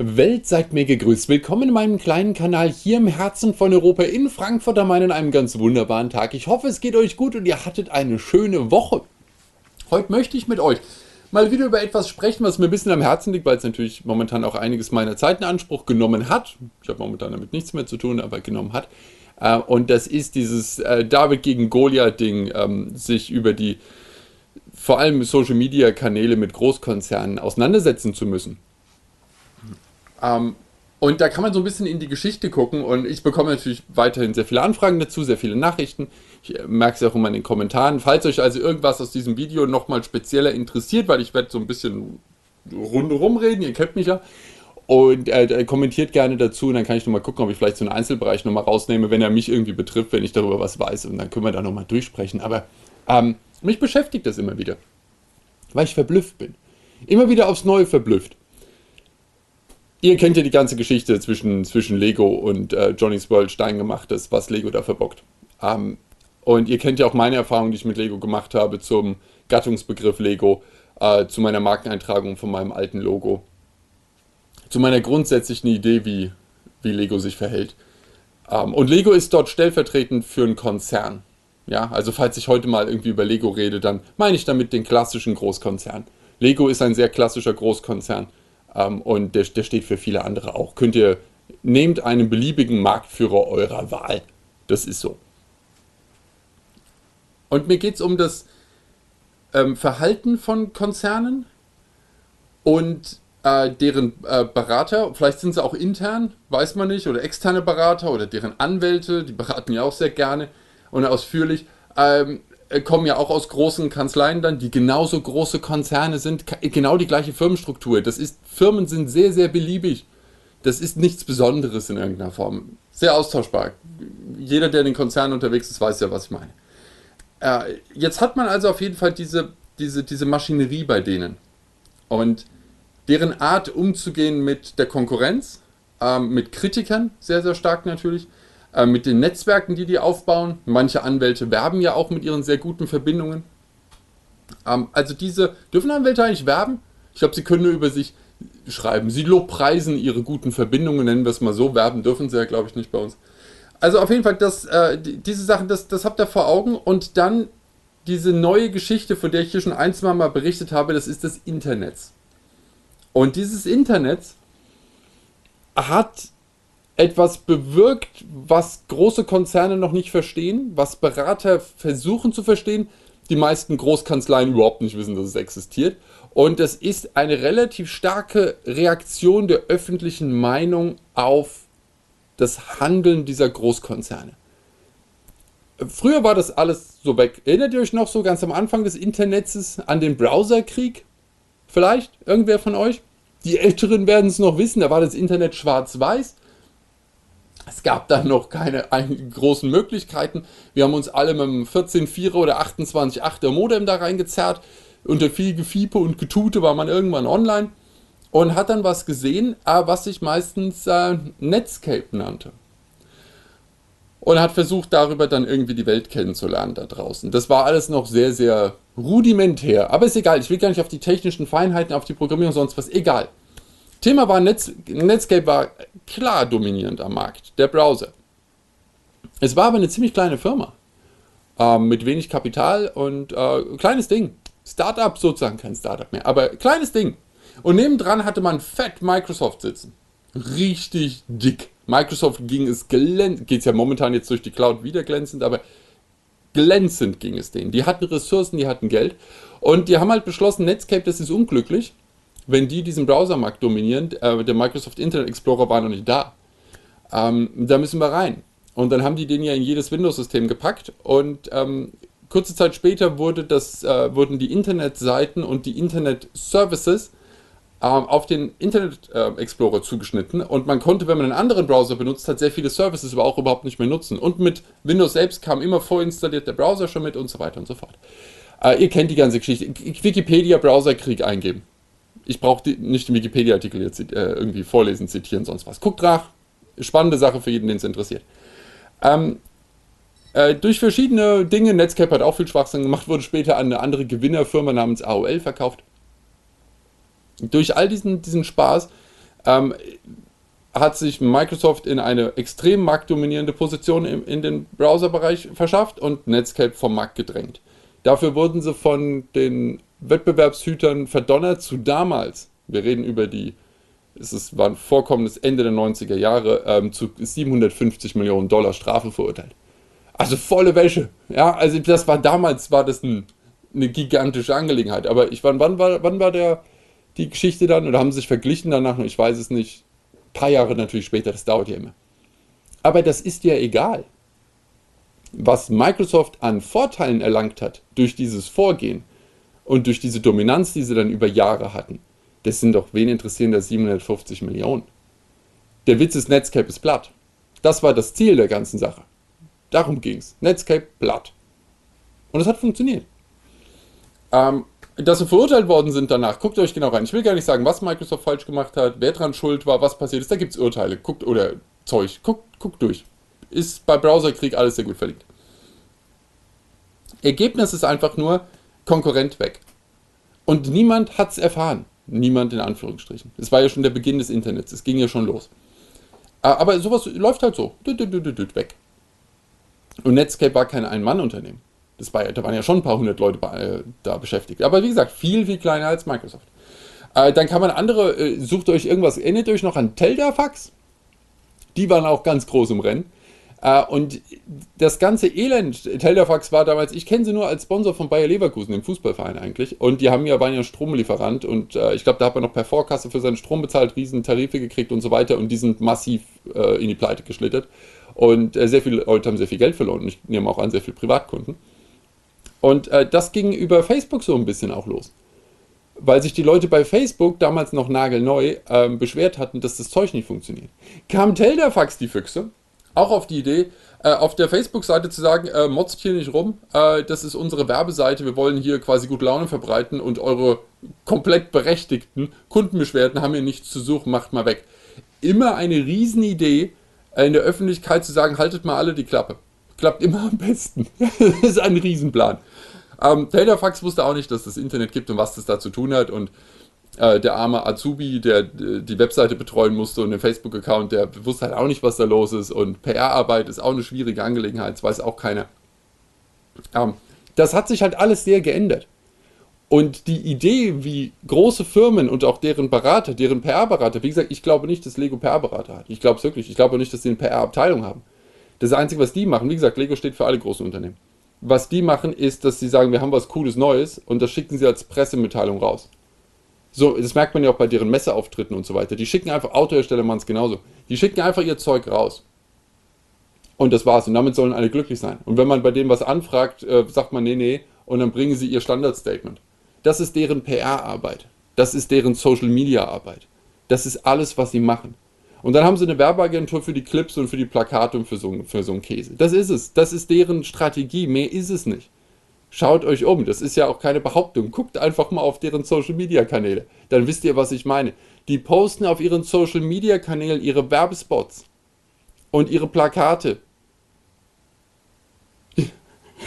Welt seid mir gegrüßt. Willkommen in meinem kleinen Kanal hier im Herzen von Europa in Frankfurt am Main an einem ganz wunderbaren Tag. Ich hoffe, es geht euch gut und ihr hattet eine schöne Woche. Heute möchte ich mit euch mal wieder über etwas sprechen, was mir ein bisschen am Herzen liegt, weil es natürlich momentan auch einiges meiner Zeit in Anspruch genommen hat. Ich habe momentan damit nichts mehr zu tun, aber genommen hat. Äh, und das ist dieses äh, David gegen Goliath-Ding, ähm, sich über die vor allem Social-Media-Kanäle mit Großkonzernen auseinandersetzen zu müssen. Ähm, und da kann man so ein bisschen in die Geschichte gucken und ich bekomme natürlich weiterhin sehr viele Anfragen dazu, sehr viele Nachrichten. Ich merke es auch immer in den Kommentaren. Falls euch also irgendwas aus diesem Video nochmal spezieller interessiert, weil ich werde so ein bisschen rundherum reden, ihr kennt mich ja. Und äh, kommentiert gerne dazu und dann kann ich nochmal gucken, ob ich vielleicht so einen Einzelbereich nochmal rausnehme, wenn er mich irgendwie betrifft, wenn ich darüber was weiß. Und dann können wir da nochmal durchsprechen. Aber ähm, mich beschäftigt das immer wieder, weil ich verblüfft bin. Immer wieder aufs Neue verblüfft. Ihr kennt ja die ganze Geschichte zwischen, zwischen Lego und äh, Johnny's World Steingemachtes, was Lego da verbockt. Ähm, und ihr kennt ja auch meine Erfahrung, die ich mit Lego gemacht habe zum Gattungsbegriff Lego, äh, zu meiner Markeneintragung von meinem alten Logo, zu meiner grundsätzlichen Idee, wie, wie Lego sich verhält. Ähm, und Lego ist dort stellvertretend für einen Konzern. Ja, also falls ich heute mal irgendwie über Lego rede, dann meine ich damit den klassischen Großkonzern. Lego ist ein sehr klassischer Großkonzern ähm, und der, der steht für viele andere auch. Könnt ihr, nehmt einen beliebigen Marktführer eurer Wahl. Das ist so. Und mir geht es um das ähm, Verhalten von Konzernen und äh, deren äh, Berater, vielleicht sind sie auch intern, weiß man nicht, oder externe Berater oder deren Anwälte, die beraten ja auch sehr gerne und ausführlich. Ähm, äh, kommen ja auch aus großen Kanzleien dann, die genauso große Konzerne sind, genau die gleiche Firmenstruktur. Das ist, Firmen sind sehr, sehr beliebig. Das ist nichts Besonderes in irgendeiner Form. Sehr austauschbar. Jeder, der in den Konzernen unterwegs ist, weiß ja, was ich meine. Äh, jetzt hat man also auf jeden Fall diese, diese, diese Maschinerie bei denen. Und deren Art umzugehen mit der Konkurrenz, äh, mit Kritikern, sehr, sehr stark natürlich, äh, mit den Netzwerken, die die aufbauen. Manche Anwälte werben ja auch mit ihren sehr guten Verbindungen. Ähm, also diese, dürfen Anwälte eigentlich werben? Ich glaube, sie können nur über sich schreiben. Sie lobpreisen ihre guten Verbindungen, nennen wir es mal so. Werben dürfen sie ja, glaube ich, nicht bei uns. Also auf jeden Fall, das, äh, diese Sachen, das, das habt ihr vor Augen. Und dann diese neue Geschichte, von der ich hier schon ein, zwei Mal berichtet habe, das ist das Internet. Und dieses Internet hat etwas bewirkt, was große Konzerne noch nicht verstehen, was Berater versuchen zu verstehen, die meisten Großkanzleien überhaupt nicht wissen, dass es existiert. Und es ist eine relativ starke Reaktion der öffentlichen Meinung auf das Handeln dieser Großkonzerne. Früher war das alles so weg. Erinnert ihr euch noch so ganz am Anfang des Internets an den Browserkrieg? Vielleicht? Irgendwer von euch? Die Älteren werden es noch wissen, da war das Internet schwarz-weiß es gab dann noch keine großen Möglichkeiten. Wir haben uns alle mit einem 14.4er oder 28.8er Modem da reingezerrt. Unter viel Gefiepe und Getute war man irgendwann online und hat dann was gesehen, äh, was sich meistens äh, Netscape nannte. Und hat versucht, darüber dann irgendwie die Welt kennenzulernen da draußen. Das war alles noch sehr, sehr rudimentär. Aber ist egal, ich will gar nicht auf die technischen Feinheiten, auf die Programmierung, sonst was. Egal. Thema war, Netz, Netscape war klar dominierend am Markt, der Browser. Es war aber eine ziemlich kleine Firma. Äh, mit wenig Kapital und äh, kleines Ding. Startup sozusagen, kein Startup mehr, aber kleines Ding. Und nebendran hatte man fett Microsoft sitzen. Richtig dick. Microsoft ging es glänzend, geht es ja momentan jetzt durch die Cloud wieder glänzend, aber glänzend ging es denen. Die hatten Ressourcen, die hatten Geld und die haben halt beschlossen, Netscape, das ist unglücklich wenn die diesen Browsermarkt dominieren, äh, der Microsoft Internet Explorer war noch nicht da. Ähm, da müssen wir rein. Und dann haben die den ja in jedes Windows-System gepackt und ähm, kurze Zeit später wurde das, äh, wurden die Internetseiten und die Internet-Services äh, auf den Internet äh, Explorer zugeschnitten und man konnte, wenn man einen anderen Browser benutzt hat, sehr viele Services aber auch überhaupt nicht mehr nutzen. Und mit Windows selbst kam immer vorinstalliert der Browser schon mit und so weiter und so fort. Äh, ihr kennt die ganze Geschichte. Wikipedia-Browserkrieg eingeben ich brauche nicht den Wikipedia-Artikel jetzt äh, irgendwie vorlesen, zitieren, sonst was. Guckt nach. Spannende Sache für jeden, den es interessiert. Ähm, äh, durch verschiedene Dinge, Netscape hat auch viel Schwachsinn gemacht, wurde später an eine andere Gewinnerfirma namens AOL verkauft. Durch all diesen, diesen Spaß ähm, hat sich Microsoft in eine extrem marktdominierende Position im, in den Browserbereich verschafft und Netscape vom Markt gedrängt. Dafür wurden sie von den Wettbewerbshütern verdonnert zu damals. Wir reden über die, es ist, war ein vorkommendes Ende der 90er Jahre, ähm, zu 750 Millionen Dollar Strafe verurteilt. Also volle Wäsche. Ja, also das war damals, war das ein, eine gigantische Angelegenheit. Aber ich, wann, wann, war, wann war der, die Geschichte dann? Oder haben sie sich verglichen danach? Ich weiß es nicht. Ein paar Jahre natürlich später, das dauert ja immer. Aber das ist ja egal. Was Microsoft an Vorteilen erlangt hat durch dieses Vorgehen und durch diese Dominanz, die sie dann über Jahre hatten, das sind doch wen interessieren das 750 Millionen. Der Witz ist, Netscape ist platt. Das war das Ziel der ganzen Sache. Darum ging es. Netscape platt. Und es hat funktioniert. Ähm, dass sie verurteilt worden sind danach, guckt euch genau rein. Ich will gar nicht sagen, was Microsoft falsch gemacht hat, wer dran schuld war, was passiert ist. Da gibt es Urteile. Guckt, oder Zeug. Guckt, guckt durch. Ist bei Browserkrieg alles sehr gut verlinkt. Ergebnis ist einfach nur Konkurrent weg. Und niemand hat es erfahren. Niemand in Anführungsstrichen. Es war ja schon der Beginn des Internets. Es ging ja schon los. Äh, aber sowas läuft halt so. Weg. Und Netscape war kein Ein-Mann-Unternehmen. Das war, da waren ja schon ein paar hundert Leute äh, da beschäftigt. Aber wie gesagt, viel, viel kleiner als Microsoft. Äh, dann kann man andere, äh, sucht euch irgendwas, erinnert euch noch an Teldafax? Die waren auch ganz groß im Rennen. Äh, und das ganze Elend, Teldafax war damals, ich kenne sie nur als Sponsor von Bayer Leverkusen, dem Fußballverein eigentlich. Und die haben ja, waren ja Stromlieferant und äh, ich glaube, da hat man noch per Vorkasse für seinen Strom bezahlt, riesen Tarife gekriegt und so weiter und die sind massiv äh, in die Pleite geschlittert. Und äh, sehr viele Leute haben sehr viel Geld verloren. Ich nehme auch an, sehr viele Privatkunden. Und äh, das ging über Facebook so ein bisschen auch los. Weil sich die Leute bei Facebook, damals noch nagelneu, ähm, beschwert hatten, dass das Zeug nicht funktioniert. Kam Telderfax, die Füchse, auch auf die Idee, äh, auf der Facebook-Seite zu sagen, äh, motzt hier nicht rum, äh, das ist unsere Werbeseite, wir wollen hier quasi gut Laune verbreiten und eure komplett berechtigten Kundenbeschwerden haben hier nichts zu suchen, macht mal weg. Immer eine Riesenidee, in der Öffentlichkeit zu sagen, haltet mal alle die Klappe. Klappt immer am besten. das ist ein Riesenplan. Ähm, Taylorfax wusste auch nicht, dass es das Internet gibt und was das da zu tun hat. Und äh, der arme Azubi, der äh, die Webseite betreuen musste und den Facebook-Account, der wusste halt auch nicht, was da los ist. Und PR-Arbeit ist auch eine schwierige Angelegenheit, das weiß auch keiner. Ähm, das hat sich halt alles sehr geändert. Und die Idee, wie große Firmen und auch deren Berater, deren PR-Berater, wie gesagt, ich glaube nicht, dass Lego PR-Berater hat. Ich glaube es wirklich. Ich glaube nicht, dass sie eine PR-Abteilung haben. Das Einzige, was die machen, wie gesagt, Lego steht für alle großen Unternehmen. Was die machen, ist, dass sie sagen, wir haben was Cooles Neues und das schicken sie als Pressemitteilung raus. So, das merkt man ja auch bei deren Messeauftritten und so weiter. Die schicken einfach, Autohersteller machen es genauso. Die schicken einfach ihr Zeug raus. Und das war's. Und damit sollen alle glücklich sein. Und wenn man bei denen was anfragt, äh, sagt man, nee, nee, und dann bringen sie ihr Standardstatement. Das ist deren PR-Arbeit. Das ist deren Social-Media-Arbeit. Das ist alles, was sie machen. Und dann haben sie eine Werbeagentur für die Clips und für die Plakate und für so, für so einen Käse. Das ist es. Das ist deren Strategie. Mehr ist es nicht. Schaut euch um. Das ist ja auch keine Behauptung. Guckt einfach mal auf deren Social-Media-Kanäle. Dann wisst ihr, was ich meine. Die posten auf ihren Social-Media-Kanälen ihre Werbespots und ihre Plakate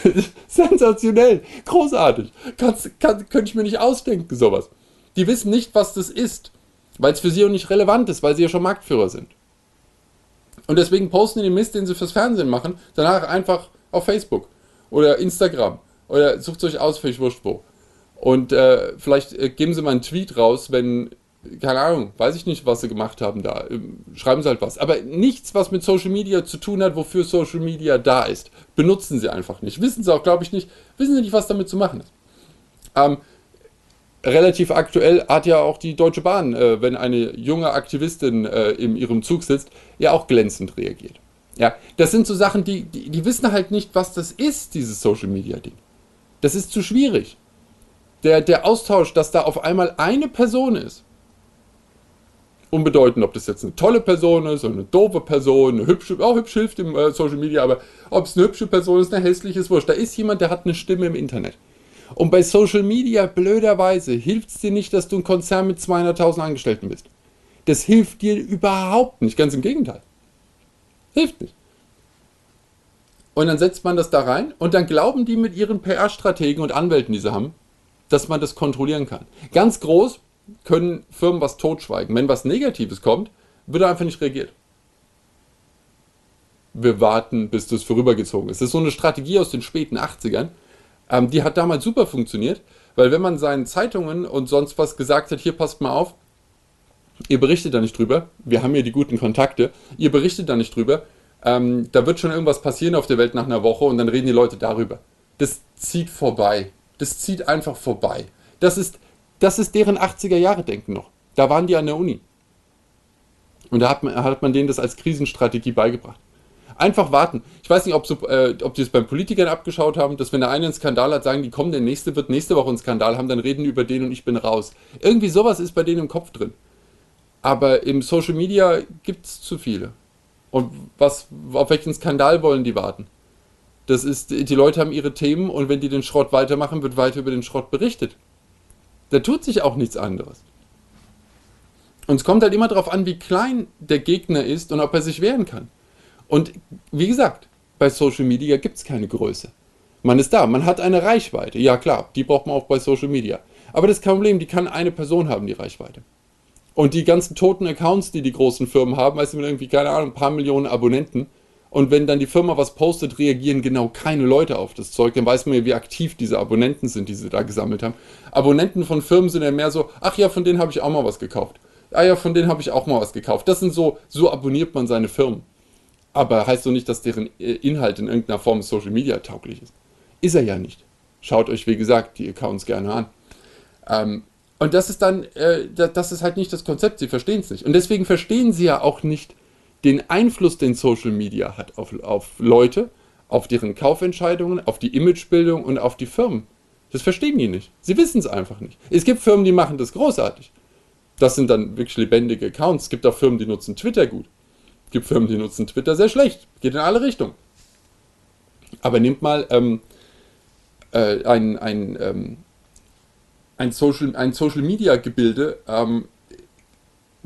Sensationell, großartig. Kannst, kann, könnte ich mir nicht ausdenken, sowas. Die wissen nicht, was das ist, weil es für sie auch nicht relevant ist, weil sie ja schon Marktführer sind. Und deswegen posten die den Mist, den sie fürs Fernsehen machen, danach einfach auf Facebook oder Instagram oder sucht euch aus, völlig wurscht wo. Und äh, vielleicht äh, geben sie mal einen Tweet raus, wenn keine Ahnung, weiß ich nicht, was sie gemacht haben da. Ähm, schreiben sie halt was. Aber nichts, was mit Social Media zu tun hat, wofür Social Media da ist. Benutzen sie einfach nicht. Wissen sie auch, glaube ich, nicht. Wissen sie nicht, was damit zu machen ist. Ähm, relativ aktuell hat ja auch die Deutsche Bahn, äh, wenn eine junge Aktivistin äh, in ihrem Zug sitzt, ja auch glänzend reagiert. Ja, das sind so Sachen, die, die, die wissen halt nicht, was das ist, dieses Social Media Ding. Das ist zu schwierig. Der, der Austausch, dass da auf einmal eine Person ist, unbedeutend, ob das jetzt eine tolle Person ist oder eine doofe Person, eine hübsche, auch hübsch hilft im äh, Social Media, aber ob es eine hübsche Person ist, eine hässliche ist wurscht. Da ist jemand, der hat eine Stimme im Internet. Und bei Social Media, blöderweise, hilft es dir nicht, dass du ein Konzern mit 200.000 Angestellten bist. Das hilft dir überhaupt nicht, ganz im Gegenteil. Hilft nicht. Und dann setzt man das da rein und dann glauben die mit ihren PR-Strategen und Anwälten, die sie haben, dass man das kontrollieren kann. Ganz groß, können Firmen was totschweigen. Wenn was Negatives kommt, wird einfach nicht reagiert. Wir warten, bis das vorübergezogen ist. Das ist so eine Strategie aus den späten 80ern. Ähm, die hat damals super funktioniert, weil wenn man seinen Zeitungen und sonst was gesagt hat, hier passt mal auf, ihr berichtet da nicht drüber, wir haben hier die guten Kontakte, ihr berichtet da nicht drüber, ähm, da wird schon irgendwas passieren auf der Welt nach einer Woche und dann reden die Leute darüber. Das zieht vorbei. Das zieht einfach vorbei. Das ist, das ist deren 80er-Jahre-Denken noch. Da waren die an der Uni. Und da hat man, hat man denen das als Krisenstrategie beigebracht. Einfach warten. Ich weiß nicht, ob, so, äh, ob die es beim Politikern abgeschaut haben, dass wenn der eine einen Skandal hat, sagen die, komm, der nächste wird nächste Woche einen Skandal haben, dann reden die über den und ich bin raus. Irgendwie sowas ist bei denen im Kopf drin. Aber im Social Media gibt es zu viele. Und was, auf welchen Skandal wollen die warten? Das ist, die Leute haben ihre Themen und wenn die den Schrott weitermachen, wird weiter über den Schrott berichtet. Da tut sich auch nichts anderes. Und es kommt halt immer darauf an, wie klein der Gegner ist und ob er sich wehren kann. Und wie gesagt, bei Social Media gibt es keine Größe. Man ist da, man hat eine Reichweite. Ja klar, die braucht man auch bei Social Media. Aber das ist kein Problem, die kann eine Person haben, die Reichweite. Und die ganzen toten Accounts, die die großen Firmen haben, weißt du, mit irgendwie, keine Ahnung, ein paar Millionen Abonnenten. Und wenn dann die Firma was postet, reagieren genau keine Leute auf das Zeug. Dann weiß man ja, wie aktiv diese Abonnenten sind, die sie da gesammelt haben. Abonnenten von Firmen sind ja mehr so, ach ja, von denen habe ich auch mal was gekauft. Ah ja, von denen habe ich auch mal was gekauft. Das sind so, so abonniert man seine Firmen. Aber heißt so nicht, dass deren äh, Inhalt in irgendeiner Form Social Media tauglich ist. Ist er ja nicht. Schaut euch, wie gesagt, die Accounts gerne an. Ähm, und das ist dann, äh, das ist halt nicht das Konzept, sie verstehen es nicht. Und deswegen verstehen sie ja auch nicht den Einfluss, den Social Media hat auf, auf Leute, auf deren Kaufentscheidungen, auf die Imagebildung und auf die Firmen. Das verstehen die nicht. Sie wissen es einfach nicht. Es gibt Firmen, die machen das großartig. Das sind dann wirklich lebendige Accounts. Es gibt auch Firmen, die nutzen Twitter gut. Es gibt Firmen, die nutzen Twitter sehr schlecht. Geht in alle Richtungen. Aber nehmt mal ähm, äh, ein, ein ähm, ein Social, ein Social Media Gebilde ähm,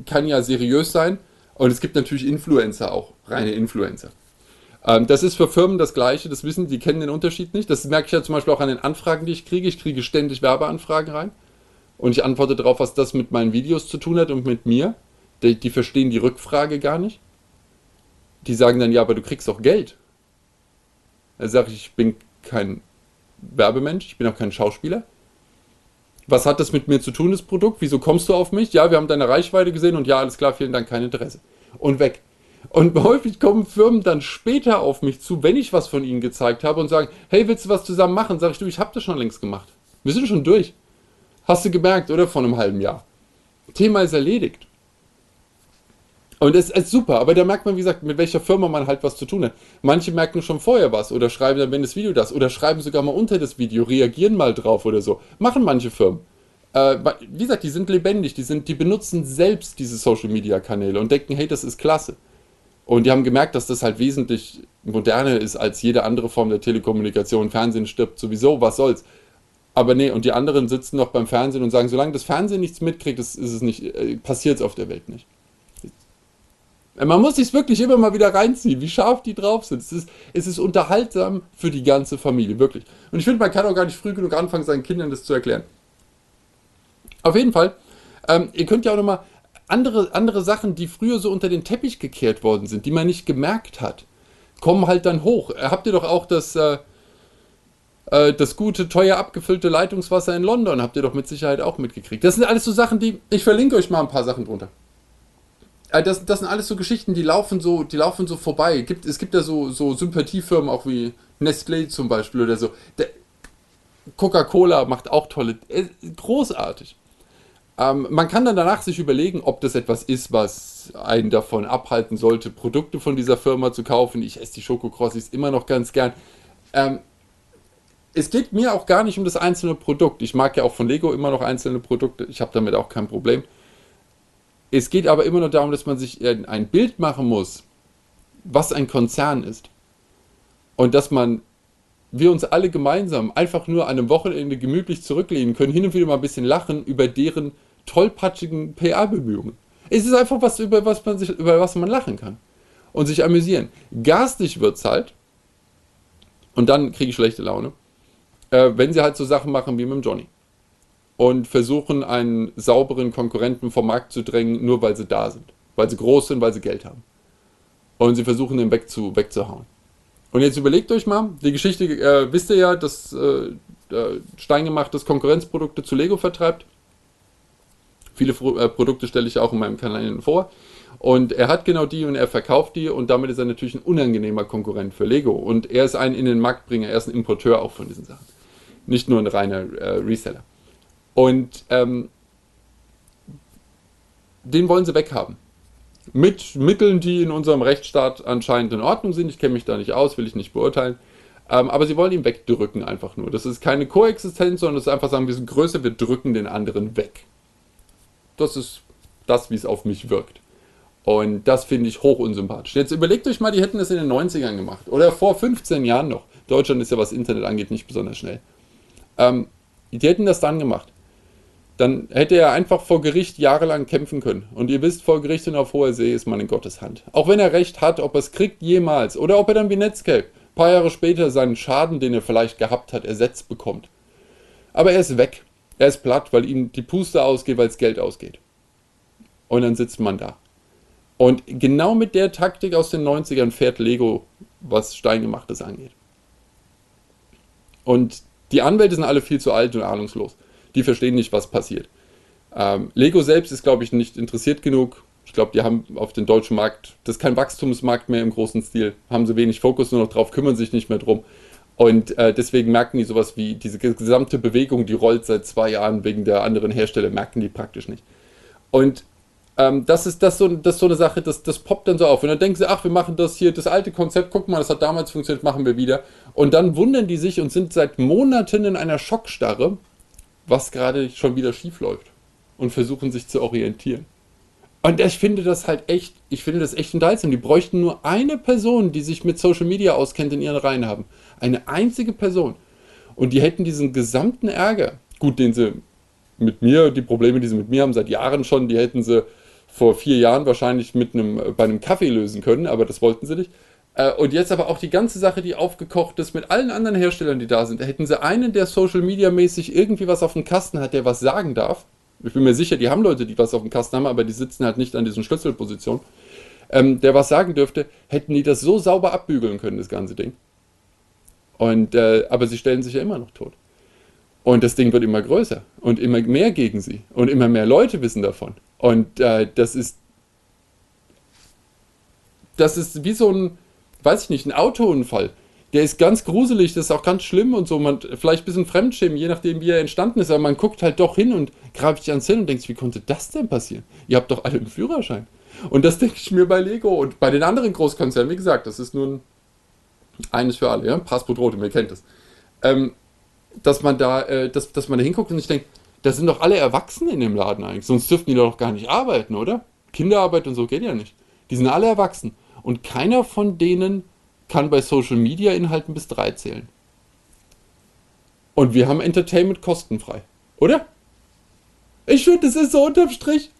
kann ja seriös sein und es gibt natürlich Influencer auch, reine Influencer. Ähm, das ist für Firmen das Gleiche, das wissen, die kennen den Unterschied nicht. Das merke ich ja zum Beispiel auch an den Anfragen, die ich kriege. Ich kriege ständig Werbeanfragen rein und ich antworte darauf, was das mit meinen Videos zu tun hat und mit mir. Die, die verstehen die Rückfrage gar nicht. Die sagen dann, ja, aber du kriegst doch Geld. Da sage ich, ich bin kein Werbemensch, ich bin auch kein Schauspieler was hat das mit mir zu tun, das Produkt? Wieso kommst du auf mich? Ja, wir haben deine Reichweite gesehen und ja, alles klar, vielen Dank, kein Interesse. Und weg. Und häufig kommen Firmen dann später auf mich zu, wenn ich was von ihnen gezeigt habe und sagen, hey, willst du was zusammen machen? Sag ich, du, ich habe das schon längst gemacht. Wir sind schon durch. Hast du gemerkt, oder? Vor einem halben Jahr. Thema ist erledigt. Und es ist super, aber da merkt man, wie gesagt, mit welcher Firma man halt was zu tun hat. Manche merken schon vorher was oder schreiben dann, wenn das Video das, oder schreiben sogar mal unter das Video, reagieren mal drauf oder so. Machen manche Firmen. Äh, wie gesagt, die sind lebendig, die, sind, die benutzen selbst diese Social Media Kanäle und denken, hey, das ist klasse. Und die haben gemerkt, dass das halt wesentlich moderner ist als jede andere Form der Telekommunikation. Fernsehen stirbt sowieso, was soll's. Aber nee, und die anderen sitzen noch beim Fernsehen und sagen, solange das Fernsehen nichts mitkriegt, ist, ist es nicht, äh, passiert es auf der Welt nicht. Man muss sich wirklich immer mal wieder reinziehen, wie scharf die drauf sind. Es ist, es ist unterhaltsam für die ganze Familie, wirklich. Und ich finde, man kann auch gar nicht früh genug anfangen, seinen Kindern das zu erklären. Auf jeden Fall, ähm, ihr könnt ja auch nochmal andere, andere Sachen, die früher so unter den Teppich gekehrt worden sind, die man nicht gemerkt hat, kommen halt dann hoch. Habt ihr doch auch das, äh, äh, das gute, teuer abgefüllte Leitungswasser in London, habt ihr doch mit Sicherheit auch mitgekriegt. Das sind alles so Sachen, die, ich verlinke euch mal ein paar Sachen drunter. Äh, das, das sind alles so Geschichten, die laufen so, die laufen so vorbei. Gibt, es gibt ja so, so Sympathiefirmen, auch wie Nestlé zum Beispiel oder so. Coca-Cola macht auch tolle, äh, großartig. Ähm, man kann dann danach sich überlegen, ob das etwas ist, was einen davon abhalten sollte, Produkte von dieser Firma zu kaufen. Ich esse die Schokokrossis immer noch ganz gern. Ähm, es geht mir auch gar nicht um das einzelne Produkt. Ich mag ja auch von Lego immer noch einzelne Produkte. Ich habe damit auch kein Problem. Es geht aber immer nur darum, dass man sich ein Bild machen muss, was ein Konzern ist. Und dass man, wir uns alle gemeinsam einfach nur an einem Wochenende gemütlich zurücklehnen können, hin und wieder mal ein bisschen lachen über deren tollpatschigen PR-Bemühungen. Es ist einfach was, über was man sich, über was man lachen kann. Und sich amüsieren. Garstig wird es halt, und dann kriege ich schlechte Laune, äh, wenn sie halt so Sachen machen wie mit dem Johnny. Und versuchen, einen sauberen Konkurrenten vom Markt zu drängen, nur weil sie da sind. Weil sie groß sind, weil sie Geld haben. Und sie versuchen, den wegzu, wegzuhauen. Und jetzt überlegt euch mal, die Geschichte, äh, wisst ihr ja, dass äh, Steingemachtes Konkurrenzprodukte zu Lego vertreibt. Viele äh, Produkte stelle ich auch in meinem Kanal vor. Und er hat genau die und er verkauft die und damit ist er natürlich ein unangenehmer Konkurrent für Lego. Und er ist ein in den Marktbringer, er ist ein Importeur auch von diesen Sachen. Nicht nur ein reiner äh, Reseller. Und ähm, den wollen sie weghaben. Mit Mitteln, die in unserem Rechtsstaat anscheinend in Ordnung sind. Ich kenne mich da nicht aus, will ich nicht beurteilen. Ähm, aber sie wollen ihn wegdrücken einfach nur. Das ist keine Koexistenz, sondern es ist einfach sagen, wir sind größer, wir drücken den anderen weg. Das ist das, wie es auf mich wirkt. Und das finde ich hoch unsympathisch. Jetzt überlegt euch mal, die hätten das in den 90ern gemacht. Oder vor 15 Jahren noch. Deutschland ist ja, was Internet angeht, nicht besonders schnell. Ähm, die hätten das dann gemacht. Dann hätte er einfach vor Gericht jahrelang kämpfen können. Und ihr wisst, vor Gericht und auf hoher See ist man in Gottes Hand. Auch wenn er recht hat, ob er es kriegt jemals. Oder ob er dann wie Netscape ein paar Jahre später seinen Schaden, den er vielleicht gehabt hat, ersetzt bekommt. Aber er ist weg. Er ist platt, weil ihm die Puste ausgeht, weil das Geld ausgeht. Und dann sitzt man da. Und genau mit der Taktik aus den 90ern fährt Lego, was Steingemachtes angeht. Und die Anwälte sind alle viel zu alt und ahnungslos. Die verstehen nicht, was passiert. Ähm, Lego selbst ist, glaube ich, nicht interessiert genug. Ich glaube, die haben auf den deutschen Markt, das ist kein Wachstumsmarkt mehr im großen Stil, haben sie wenig Fokus nur noch drauf, kümmern sich nicht mehr drum. Und äh, deswegen merken die sowas wie diese gesamte Bewegung, die rollt seit zwei Jahren wegen der anderen Hersteller, merken die praktisch nicht. Und ähm, das, ist, das, so, das ist so eine Sache, das, das poppt dann so auf. Und dann denken sie, ach, wir machen das hier, das alte Konzept, guck mal, das hat damals funktioniert, machen wir wieder. Und dann wundern die sich und sind seit Monaten in einer Schockstarre, was gerade schon wieder schief läuft. Und versuchen sich zu orientieren. Und ich finde das halt echt, ich finde das echt unterhaltsam. Die bräuchten nur eine Person, die sich mit Social Media auskennt, in ihren Reihen haben. Eine einzige Person. Und die hätten diesen gesamten Ärger, gut, den sie mit mir, die Probleme, die sie mit mir haben, seit Jahren schon, die hätten sie vor vier Jahren wahrscheinlich mit einem, bei einem Kaffee lösen können, aber das wollten sie nicht. Äh, und jetzt aber auch die ganze Sache, die aufgekocht ist mit allen anderen Herstellern, die da sind. Hätten sie einen, der Social Media mäßig irgendwie was auf dem Kasten hat, der was sagen darf. Ich bin mir sicher, die haben Leute, die was auf dem Kasten haben, aber die sitzen halt nicht an diesen Schlüsselpositionen. Ähm, der was sagen dürfte, hätten die das so sauber abbügeln können, das ganze Ding. Und, äh, aber sie stellen sich ja immer noch tot. Und das Ding wird immer größer und immer mehr gegen sie. Und immer mehr Leute wissen davon. Und äh, das ist. Das ist wie so ein, weiß ich nicht, ein Autounfall. Der ist ganz gruselig, das ist auch ganz schlimm und so. Man, vielleicht ein bisschen Fremdschämen, je nachdem, wie er entstanden ist. Aber man guckt halt doch hin und greift sich ans Hin und denkt, wie konnte das denn passieren? Ihr habt doch alle einen Führerschein. Und das denke ich mir bei Lego und bei den anderen Großkonzernen. Wie gesagt, das ist nun eines für alle, ja. Passport Rote, ihr kennt es. Ähm, dass man da, äh, dass, dass man da hinguckt und ich denke, da sind doch alle Erwachsene in dem Laden eigentlich. Sonst dürften die doch gar nicht arbeiten, oder? Kinderarbeit und so geht ja nicht. Die sind alle erwachsen. Und keiner von denen kann bei Social Media Inhalten bis drei zählen. Und wir haben Entertainment kostenfrei. Oder? Ich finde, das ist so unterm Strich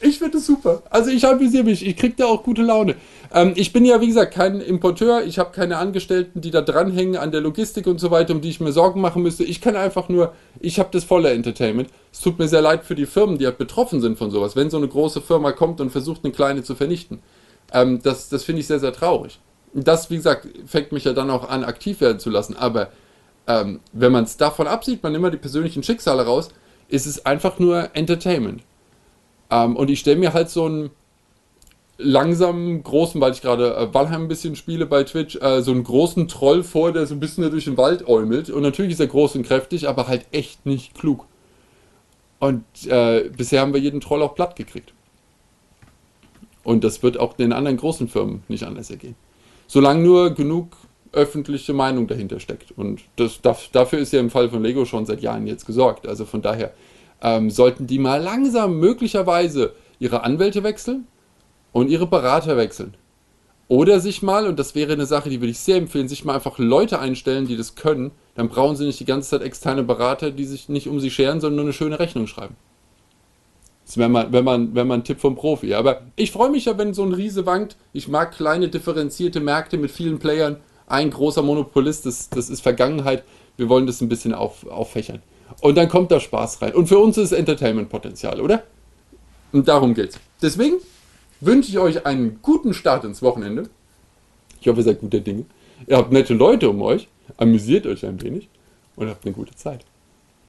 ich finde es super. Also ich amüsiere mich. Ich kriege da auch gute Laune. Ähm, ich bin ja, wie gesagt, kein Importeur. Ich habe keine Angestellten, die da dranhängen an der Logistik und so weiter, um die ich mir Sorgen machen müsste. Ich kann einfach nur, ich habe das volle Entertainment. Es tut mir sehr leid für die Firmen, die halt betroffen sind von sowas. Wenn so eine große Firma kommt und versucht, eine kleine zu vernichten. Ähm, das das finde ich sehr, sehr traurig. Das, wie gesagt, fängt mich ja dann auch an, aktiv werden zu lassen. Aber ähm, wenn man es davon absieht, man immer die persönlichen Schicksale raus, ist es einfach nur Entertainment. Ähm, und ich stelle mir halt so einen langsamen, großen, weil ich gerade äh, Valheim ein bisschen spiele bei Twitch, äh, so einen großen Troll vor, der so ein bisschen durch den Wald äumelt. Und natürlich ist er groß und kräftig, aber halt echt nicht klug. Und äh, bisher haben wir jeden Troll auch platt gekriegt. Und das wird auch den anderen großen Firmen nicht anders ergehen. Solange nur genug öffentliche Meinung dahinter steckt. Und das, dafür ist ja im Fall von Lego schon seit Jahren jetzt gesorgt. Also von daher ähm, sollten die mal langsam möglicherweise ihre Anwälte wechseln und ihre Berater wechseln. Oder sich mal, und das wäre eine Sache, die würde ich sehr empfehlen, sich mal einfach Leute einstellen, die das können. Dann brauchen sie nicht die ganze Zeit externe Berater, die sich nicht um sie scheren, sondern nur eine schöne Rechnung schreiben. Das wäre mal, wenn man, wenn man ein Tipp vom Profi. Aber ich freue mich ja, wenn so ein Riese wankt. Ich mag kleine, differenzierte Märkte mit vielen Playern. Ein großer Monopolist, das, das ist Vergangenheit. Wir wollen das ein bisschen auf, auffächern. Und dann kommt da Spaß rein. Und für uns ist Entertainment-Potenzial, oder? Und darum geht's. Deswegen wünsche ich euch einen guten Start ins Wochenende. Ich hoffe, ihr seid guter Dinge. Ihr habt nette Leute um euch, amüsiert euch ein wenig und habt eine gute Zeit.